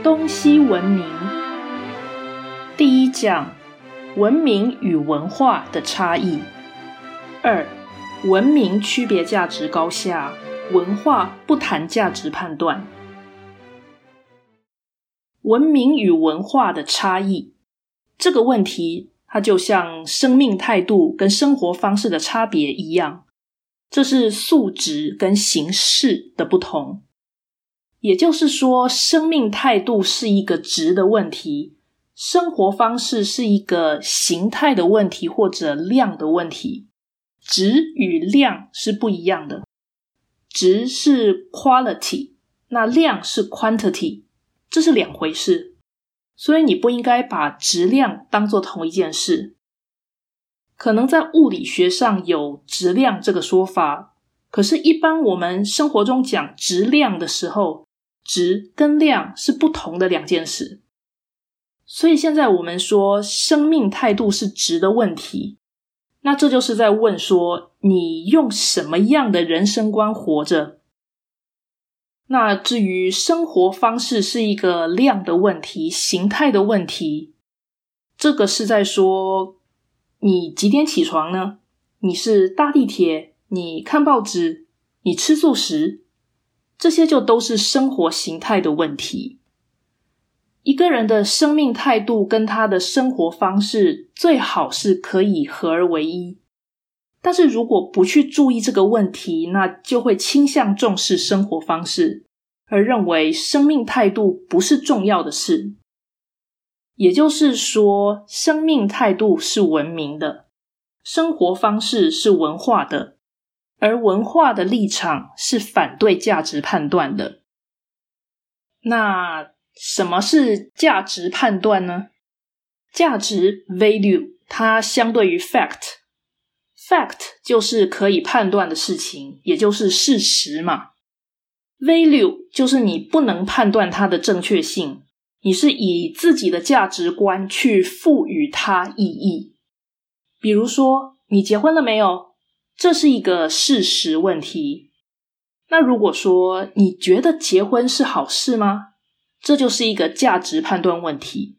东西文明第一讲：文明与文化的差异。二、文明区别价值高下，文化不谈价值判断。文明与文化的差异这个问题，它就像生命态度跟生活方式的差别一样，这是素质跟形式的不同。也就是说，生命态度是一个值的问题，生活方式是一个形态的问题或者量的问题。值与量是不一样的，值是 quality，那量是 quantity，这是两回事。所以你不应该把质量当做同一件事。可能在物理学上有质量这个说法，可是，一般我们生活中讲质量的时候。值跟量是不同的两件事，所以现在我们说生命态度是值的问题，那这就是在问说你用什么样的人生观活着？那至于生活方式是一个量的问题、形态的问题，这个是在说你几点起床呢？你是搭地铁？你看报纸？你吃素食？这些就都是生活形态的问题。一个人的生命态度跟他的生活方式最好是可以合而为一。但是如果不去注意这个问题，那就会倾向重视生活方式，而认为生命态度不是重要的事。也就是说，生命态度是文明的，生活方式是文化的。而文化的立场是反对价值判断的。那什么是价值判断呢？价值 （value） 它相对于 fact，fact 就是可以判断的事情，也就是事实嘛。value 就是你不能判断它的正确性，你是以自己的价值观去赋予它意义。比如说，你结婚了没有？这是一个事实问题。那如果说你觉得结婚是好事吗？这就是一个价值判断问题。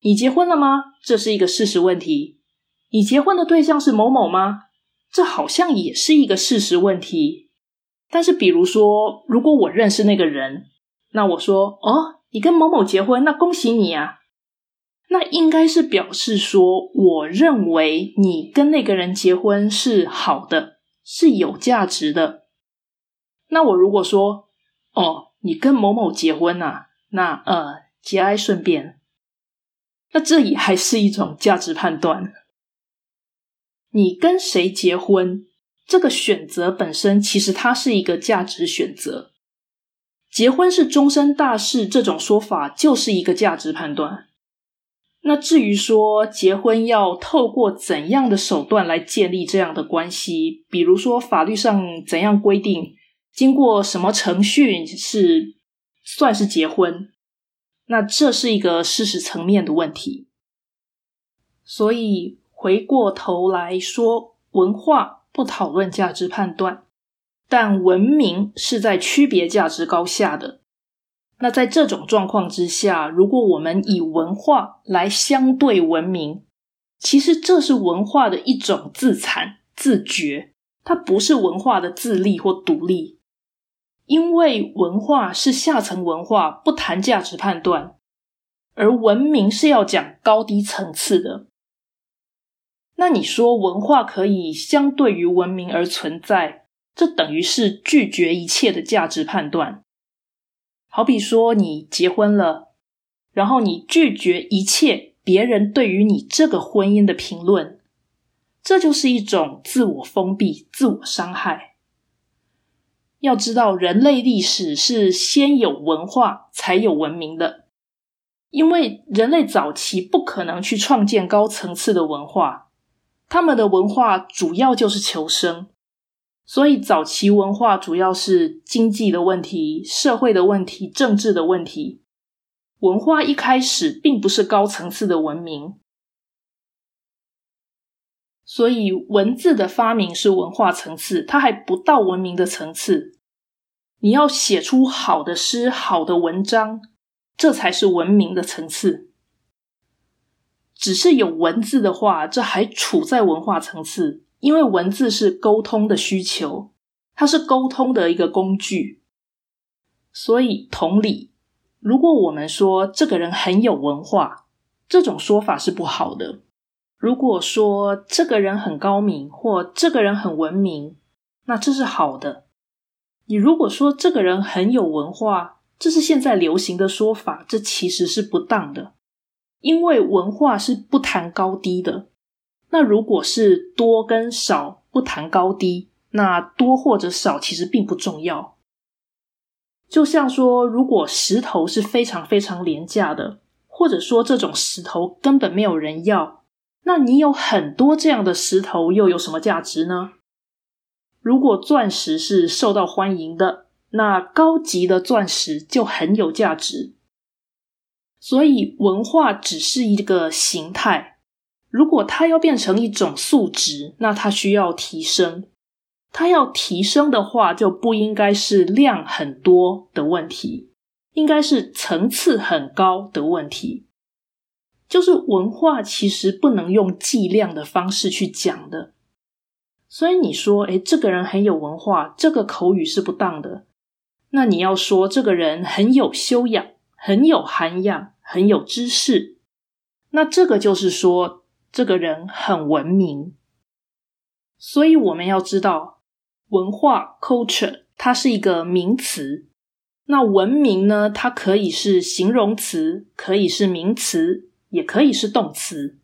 你结婚了吗？这是一个事实问题。你结婚的对象是某某吗？这好像也是一个事实问题。但是，比如说，如果我认识那个人，那我说：“哦，你跟某某结婚，那恭喜你啊。”那应该是表示说，我认为你跟那个人结婚是好的，是有价值的。那我如果说，哦，你跟某某结婚呐，那呃，节哀顺变，那这也还是一种价值判断。你跟谁结婚，这个选择本身其实它是一个价值选择。结婚是终身大事，这种说法就是一个价值判断。那至于说结婚要透过怎样的手段来建立这样的关系，比如说法律上怎样规定，经过什么程序是算是结婚，那这是一个事实层面的问题。所以回过头来说，文化不讨论价值判断，但文明是在区别价值高下的。那在这种状况之下，如果我们以文化来相对文明，其实这是文化的一种自残、自觉，它不是文化的自立或独立。因为文化是下层文化，不谈价值判断，而文明是要讲高低层次的。那你说文化可以相对于文明而存在，这等于是拒绝一切的价值判断。好比说，你结婚了，然后你拒绝一切别人对于你这个婚姻的评论，这就是一种自我封闭、自我伤害。要知道，人类历史是先有文化才有文明的，因为人类早期不可能去创建高层次的文化，他们的文化主要就是求生。所以，早期文化主要是经济的问题、社会的问题、政治的问题。文化一开始并不是高层次的文明，所以文字的发明是文化层次，它还不到文明的层次。你要写出好的诗、好的文章，这才是文明的层次。只是有文字的话，这还处在文化层次，因为文字是沟通的需求，它是沟通的一个工具。所以，同理，如果我们说这个人很有文化，这种说法是不好的。如果说这个人很高明，或这个人很文明，那这是好的。你如果说这个人很有文化，这是现在流行的说法，这其实是不当的。因为文化是不谈高低的，那如果是多跟少不谈高低，那多或者少其实并不重要。就像说，如果石头是非常非常廉价的，或者说这种石头根本没有人要，那你有很多这样的石头又有什么价值呢？如果钻石是受到欢迎的，那高级的钻石就很有价值。所以，文化只是一个形态。如果它要变成一种素质，那它需要提升。它要提升的话，就不应该是量很多的问题，应该是层次很高的问题。就是文化其实不能用计量的方式去讲的。所以你说，诶，这个人很有文化，这个口语是不当的。那你要说，这个人很有修养，很有涵养。很有知识，那这个就是说，这个人很文明。所以我们要知道，文化 （culture） 它是一个名词。那文明呢？它可以是形容词，可以是名词，也可以是动词。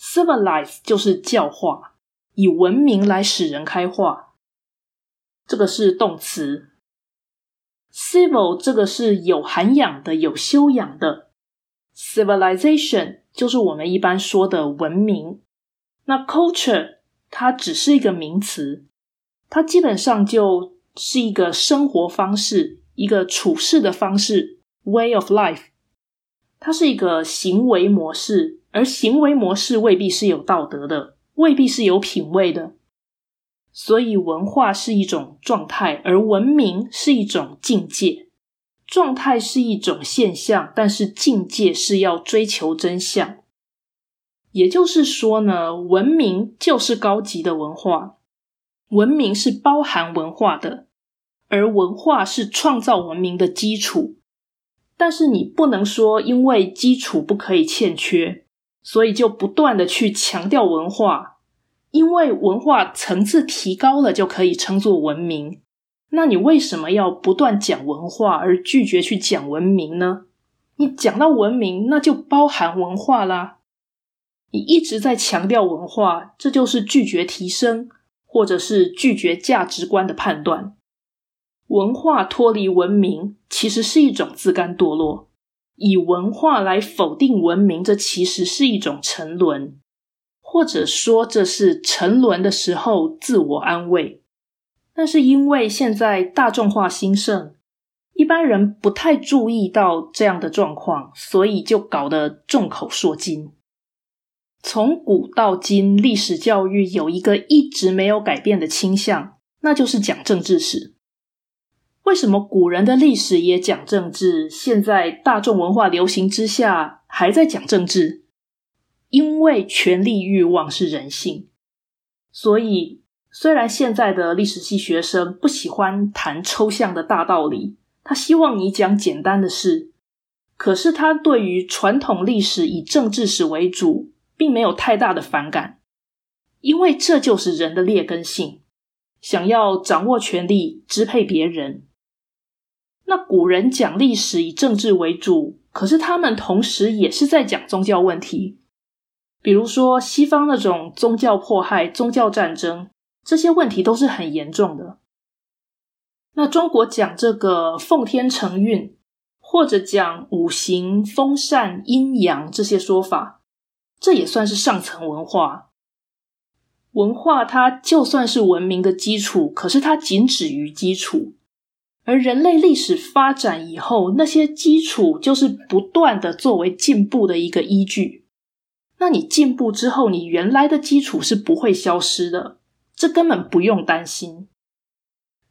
civilize 就是教化，以文明来使人开化，这个是动词。civil 这个是有涵养的、有修养的。Civilization 就是我们一般说的文明，那 culture 它只是一个名词，它基本上就是一个生活方式，一个处事的方式，way of life。它是一个行为模式，而行为模式未必是有道德的，未必是有品味的。所以文化是一种状态，而文明是一种境界。状态是一种现象，但是境界是要追求真相。也就是说呢，文明就是高级的文化，文明是包含文化的，而文化是创造文明的基础。但是你不能说，因为基础不可以欠缺，所以就不断的去强调文化，因为文化层次提高了就可以称作文明。那你为什么要不断讲文化而拒绝去讲文明呢？你讲到文明，那就包含文化啦。你一直在强调文化，这就是拒绝提升，或者是拒绝价值观的判断。文化脱离文明，其实是一种自甘堕落；以文化来否定文明，这其实是一种沉沦，或者说这是沉沦的时候自我安慰。但是因为现在大众化兴盛，一般人不太注意到这样的状况，所以就搞得众口铄金。从古到今，历史教育有一个一直没有改变的倾向，那就是讲政治史。为什么古人的历史也讲政治？现在大众文化流行之下，还在讲政治？因为权力欲望是人性，所以。虽然现在的历史系学生不喜欢谈抽象的大道理，他希望你讲简单的事，可是他对于传统历史以政治史为主，并没有太大的反感，因为这就是人的劣根性，想要掌握权力支配别人。那古人讲历史以政治为主，可是他们同时也是在讲宗教问题，比如说西方那种宗教迫害、宗教战争。这些问题都是很严重的。那中国讲这个奉天承运，或者讲五行、风扇、阴阳这些说法，这也算是上层文化。文化它就算是文明的基础，可是它仅止于基础。而人类历史发展以后，那些基础就是不断的作为进步的一个依据。那你进步之后，你原来的基础是不会消失的。这根本不用担心，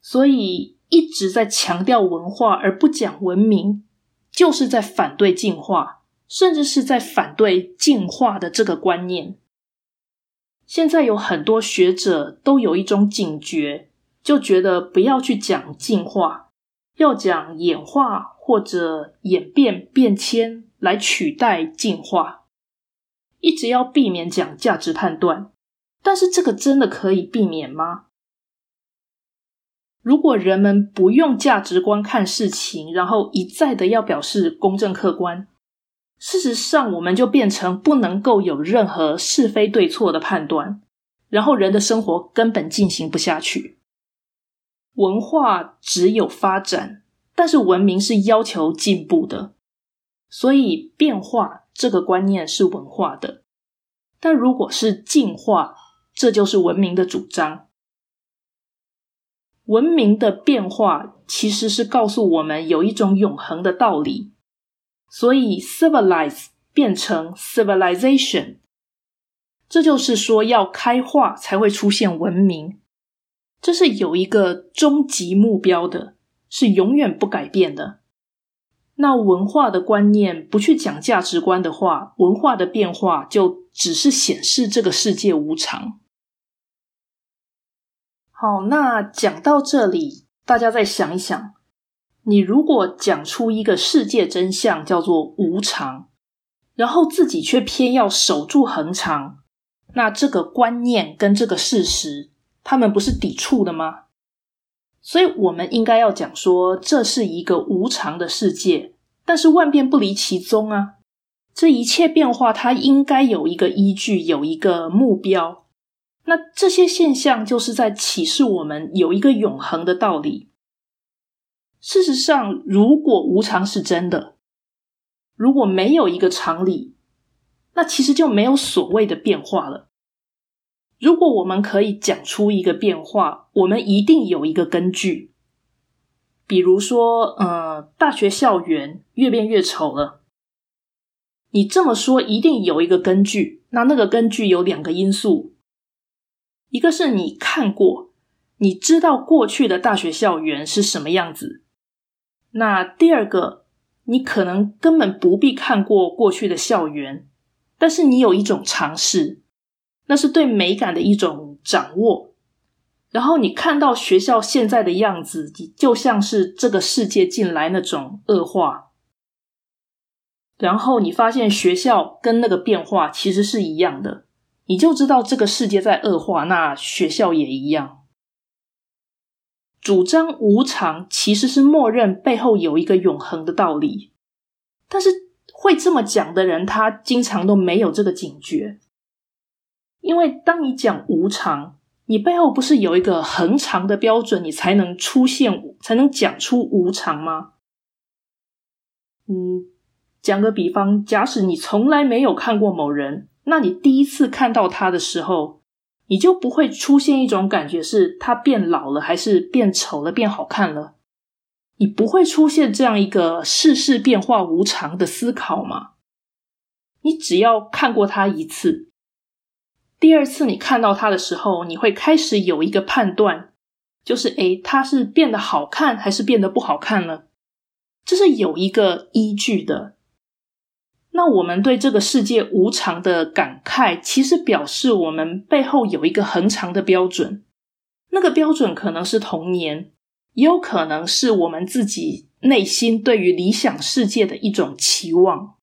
所以一直在强调文化而不讲文明，就是在反对进化，甚至是在反对进化的这个观念。现在有很多学者都有一种警觉，就觉得不要去讲进化，要讲演化或者演变变迁来取代进化，一直要避免讲价值判断。但是这个真的可以避免吗？如果人们不用价值观看事情，然后一再的要表示公正客观。事实上，我们就变成不能够有任何是非对错的判断，然后人的生活根本进行不下去。文化只有发展，但是文明是要求进步的，所以变化这个观念是文化的。但如果是进化，这就是文明的主张。文明的变化其实是告诉我们有一种永恒的道理。所以，civilize 变成 civilization，这就是说要开化才会出现文明，这是有一个终极目标的，是永远不改变的。那文化的观念不去讲价值观的话，文化的变化就只是显示这个世界无常。好，那讲到这里，大家再想一想。你如果讲出一个世界真相叫做无常，然后自己却偏要守住恒常，那这个观念跟这个事实，他们不是抵触的吗？所以，我们应该要讲说，这是一个无常的世界，但是万变不离其宗啊！这一切变化，它应该有一个依据，有一个目标。那这些现象，就是在启示我们有一个永恒的道理。事实上，如果无常是真的，如果没有一个常理，那其实就没有所谓的变化了。如果我们可以讲出一个变化，我们一定有一个根据。比如说，呃，大学校园越变越丑了，你这么说一定有一个根据。那那个根据有两个因素，一个是你看过，你知道过去的大学校园是什么样子。那第二个，你可能根本不必看过过去的校园，但是你有一种尝试，那是对美感的一种掌握。然后你看到学校现在的样子，就像是这个世界进来那种恶化。然后你发现学校跟那个变化其实是一样的，你就知道这个世界在恶化，那学校也一样。主张无常其实是默认背后有一个永恒的道理，但是会这么讲的人，他经常都没有这个警觉。因为当你讲无常，你背后不是有一个恒常的标准，你才能出现，才能讲出无常吗？嗯，讲个比方，假使你从来没有看过某人，那你第一次看到他的时候。你就不会出现一种感觉，是他变老了，还是变丑了，变好看了？你不会出现这样一个世事变化无常的思考吗？你只要看过他一次，第二次你看到他的时候，你会开始有一个判断，就是诶，他是变得好看，还是变得不好看了？这是有一个依据的。那我们对这个世界无常的感慨，其实表示我们背后有一个恒常的标准。那个标准可能是童年，也有可能是我们自己内心对于理想世界的一种期望。